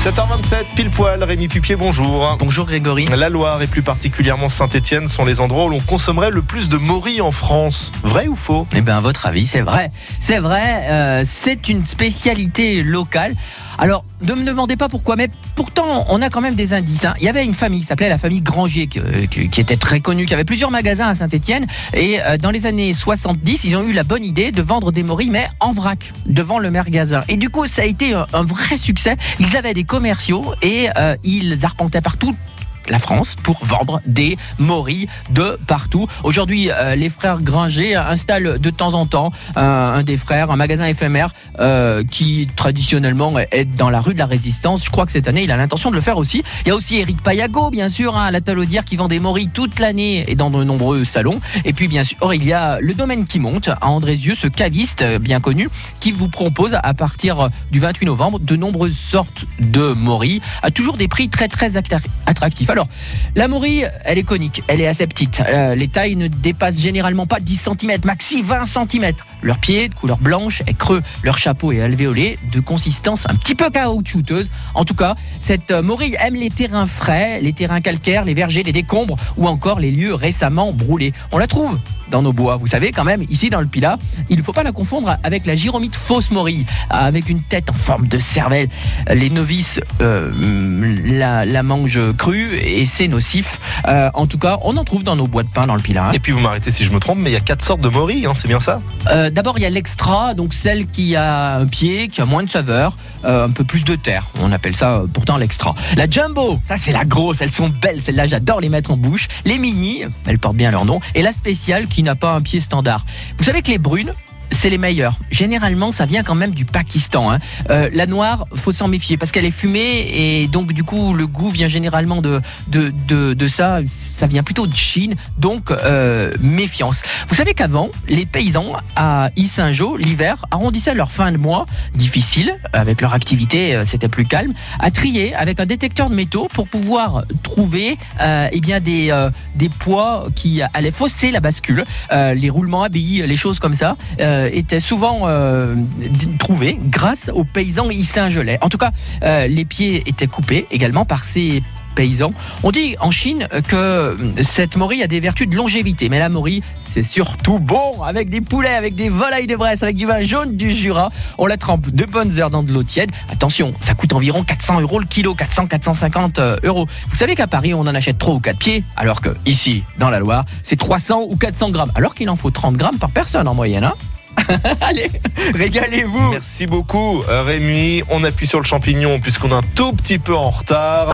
7h27, pile poil, Rémi Pupier, bonjour. Bonjour Grégory. La Loire et plus particulièrement Saint-Etienne sont les endroits où l'on consommerait le plus de morilles en France. Vrai ou faux? Eh bien, à votre avis, c'est vrai. C'est vrai, euh, c'est une spécialité locale. Alors, ne me demandez pas pourquoi, mais pourtant, on a quand même des indices. hein. Il y avait une famille qui s'appelait la famille Granger, qui, euh, qui- était très connue, qui avait plusieurs magasins à Saint-Etienne. Et euh, dans les années 70, ils ont eu la bonne idée de vendre des morilles, mais en vrac, devant le magasin. Et du coup, ça a été un, un vrai succès. Ils avaient des commerciaux et euh, ils arpentaient partout la France pour vendre des morilles de partout. Aujourd'hui, euh, les frères Granger installent de temps en temps euh, un des frères, un magasin éphémère euh, qui traditionnellement est dans la rue de la Résistance. Je crois que cette année, il a l'intention de le faire aussi. Il y a aussi Eric Payago, bien sûr, hein, à la Talaudière, qui vend des morilles toute l'année et dans de nombreux salons. Et puis, bien sûr, il y a le domaine qui monte à Andrézieux, ce caviste bien connu, qui vous propose à partir du 28 novembre de nombreuses sortes de morilles à toujours des prix très très acta- Alors, la morille, elle est conique, elle est assez petite. Euh, les tailles ne dépassent généralement pas 10 cm, maxi 20 cm. Leurs pieds, de couleur blanche, est creux. Leur chapeau est alvéolé, de consistance un petit peu caoutchouteuse. En tout cas, cette euh, morille aime les terrains frais, les terrains calcaires, les vergers, les décombres ou encore les lieux récemment brûlés. On la trouve dans nos bois. Vous savez, quand même, ici dans le Pilat, il ne faut pas la confondre avec la gyromite fausse morille, avec une tête en forme de cervelle. Les novices euh, la, la mangent crue et c'est nocif. Euh, en tout cas, on en trouve dans nos bois de pain dans le Pilat. hein. Et puis vous m'arrêtez si je me trompe, mais il y a quatre sortes de morilles, hein, c'est bien ça? Euh, D'abord, il y a l'extra, donc celle qui a un pied, qui a moins de saveur, euh, un peu plus de terre. On appelle ça euh, pourtant l'extra. La jumbo, ça c'est la grosse, elles sont belles, celles-là j'adore les mettre en bouche. Les mini, elles portent bien leur nom. Et la spéciale qui n'a pas un pied standard. Vous savez que les brunes, c'est les meilleures. Généralement, ça vient quand même du Pakistan. hein. Euh, la noire, faut s'en méfier parce qu'elle est fumée et donc du coup le goût vient généralement de de, de, de ça. Ça vient plutôt de Chine, donc euh, méfiance. Vous savez qu'avant, les paysans à Issingeau, l'hiver, arrondissaient leur fin de mois difficile avec leur activité, euh, c'était plus calme, à trier avec un détecteur de métaux pour pouvoir trouver euh, eh bien des euh, des poids qui allaient fausser la bascule, Euh, les roulements à les choses comme ça. Étaient souvent euh, grâce aux paysans issingelais. En tout cas, euh, les pieds étaient coupés également par ces paysans. On dit en Chine que euh, cette morille a des vertus de longévité, mais la morille, c'est surtout bon avec des poulets, avec des volailles de Bresse, avec du vin jaune du Jura. On la trempe de bonnes heures dans de l'eau tiède. Attention, ça coûte environ 400 euros le kilo, 400-450 euh, euros. Vous savez qu'à Paris, on en achète 3 ou 4 pieds, alors que ici, dans la Loire, c'est 300 ou 400 grammes, alors qu'il en faut 30 grammes par personne en moyenne. Hein Allez, régalez-vous Merci beaucoup Rémi. On appuie sur le champignon puisqu'on est un tout petit peu en retard.